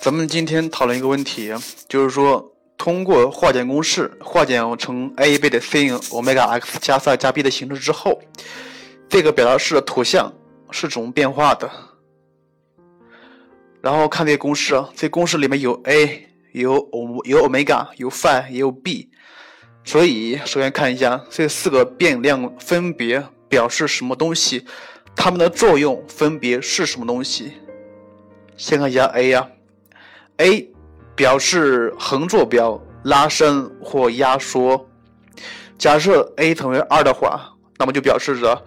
咱们今天讨论一个问题，就是说通过化简公式化简成 a 倍的 sin 欧米伽 x 加三加 b 的形式之后，这个表达式的图像是怎么变化的？然后看这个公式，这公式里面有 a，有欧有欧米伽，有 phi，也有 b。所以首先看一下这四个变量分别表示什么东西，它们的作用分别是什么东西？先看一下 a 呀。a 表示横坐标拉伸或压缩。假设 a 等于二的话，那么就表示着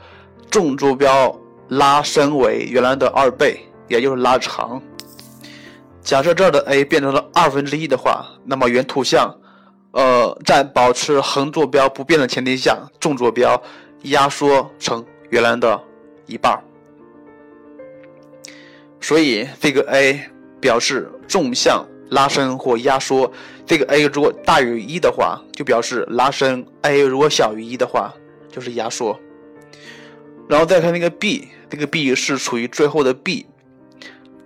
纵坐标拉伸为原来的二倍，也就是拉长。假设这儿的 a 变成了二分之一的话，那么原图像，呃，在保持横坐标不变的前提下，纵坐标压缩成原来的一半。所以这个 a。表示纵向拉伸或压缩，这个 a 如果大于一的话，就表示拉伸；a 如果小于一的话，就是压缩。然后再看那个 b，这个 b 是处于最后的 b，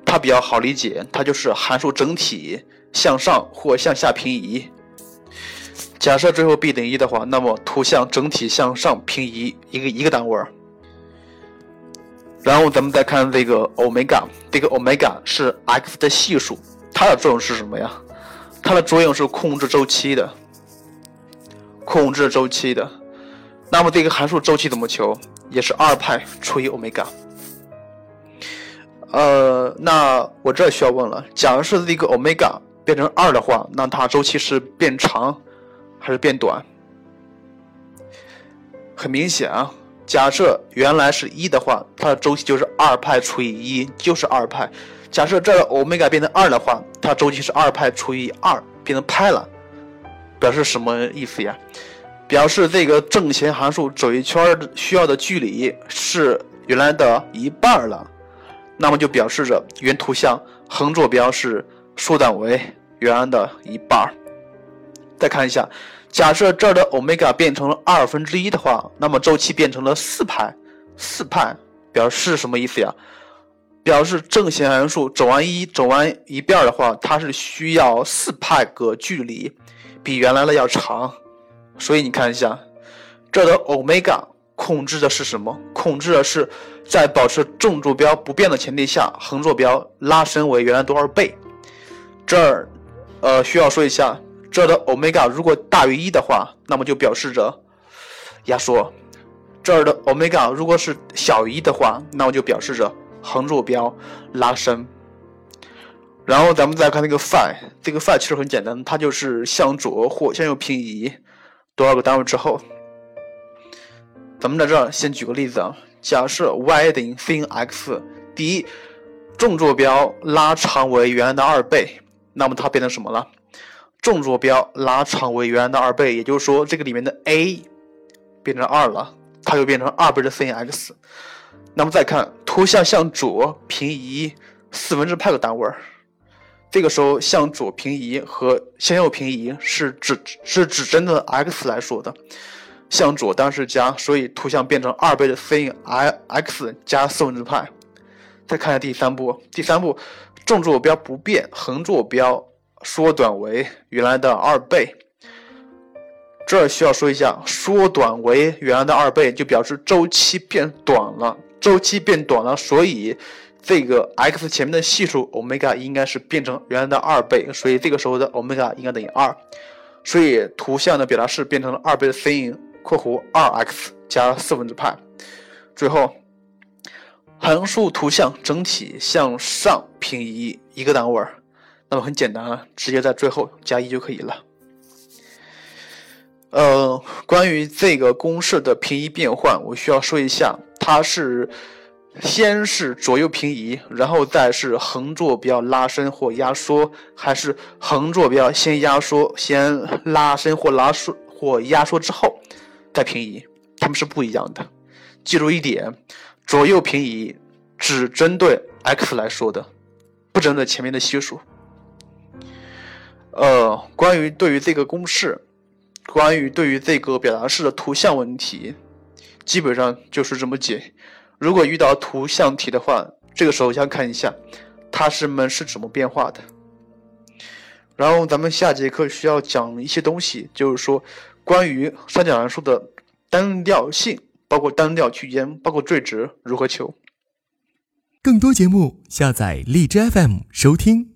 它比较好理解，它就是函数整体向上或向下平移。假设最后 b 等于一的话，那么图像整体向上平移一个一个单位。然后咱们再看这个欧米伽，这个欧米伽是 x 的系数，它的作用是什么呀？它的作用是控制周期的，控制周期的。那么这个函数周期怎么求？也是二派除以欧米伽。呃，那我这需要问了，假如是这个欧米伽变成二的话，那它周期是变长还是变短？很明显啊。假设原来是一的话，它的周期就是二派除以一，就是二派。假设这欧米伽变成二的话，它周期是二派除以二，变成派了，表示什么意思呀？表示这个正弦函数走一圈需要的距离是原来的一半了，那么就表示着原图像横坐标是缩短为原来的一半。再看一下。假设这儿的欧米伽变成了二分之一的话，那么周期变成了四派，四派表示什么意思呀？表示正弦函数走完一走完一遍的话，它是需要四派个距离，比原来的要长。所以你看一下，这的欧米伽控制的是什么？控制的是在保持纵坐标不变的前提下，横坐标拉伸为原来多少倍？这儿，呃，需要说一下。这儿的欧米伽如果大于一的话，那么就表示着压缩；这儿的欧米伽如果是小于一的话，那么就表示着横坐标拉伸。然后咱们再看那个 phi，这个 phi 其实很简单，它就是向左或向右平移多少个单位之后。咱们在这儿先举个例子啊，假设 y 等于 sin x，第一，纵坐标拉长为原来的二倍，那么它变成什么了？纵坐标拉长为原来的二倍，也就是说，这个里面的 a 变成二了，它又变成二倍的 sin x。那么再看图像向左平移四分之派个单位儿，这个时候向左平移和向右平移是指是指针的 x 来说的，向左当然是加，所以图像变成二倍的 sin x 加四分之派。再看下第三步，第三步纵坐标不变，横坐标。缩短为原来的二倍，这儿需要说一下，缩短为原来的二倍，就表示周期变短了，周期变短了，所以这个 x 前面的系数欧米伽应该是变成原来的二倍，所以这个时候的欧米伽应该等于二，所以图像的表达式变成了二倍的 sin（ 括弧二 x 加四分之派）。最后，函数图像整体向上平移一个单位。那么很简单啊，直接在最后加一就可以了。呃，关于这个公式的平移变换，我需要说一下，它是先是左右平移，然后再是横坐标拉伸或压缩，还是横坐标先压缩，先拉伸或拉缩或压缩之后再平移，它们是不一样的。记住一点，左右平移只针对 x 来说的，不针对前面的系数。呃，关于对于这个公式，关于对于这个表达式的图像问题，基本上就是这么解。如果遇到图像题的话，这个时候先看一下它是们是怎么变化的。然后咱们下节课需要讲一些东西，就是说关于三角函数的单调性，包括单调区间，包括最值如何求。更多节目，下载荔枝 FM 收听。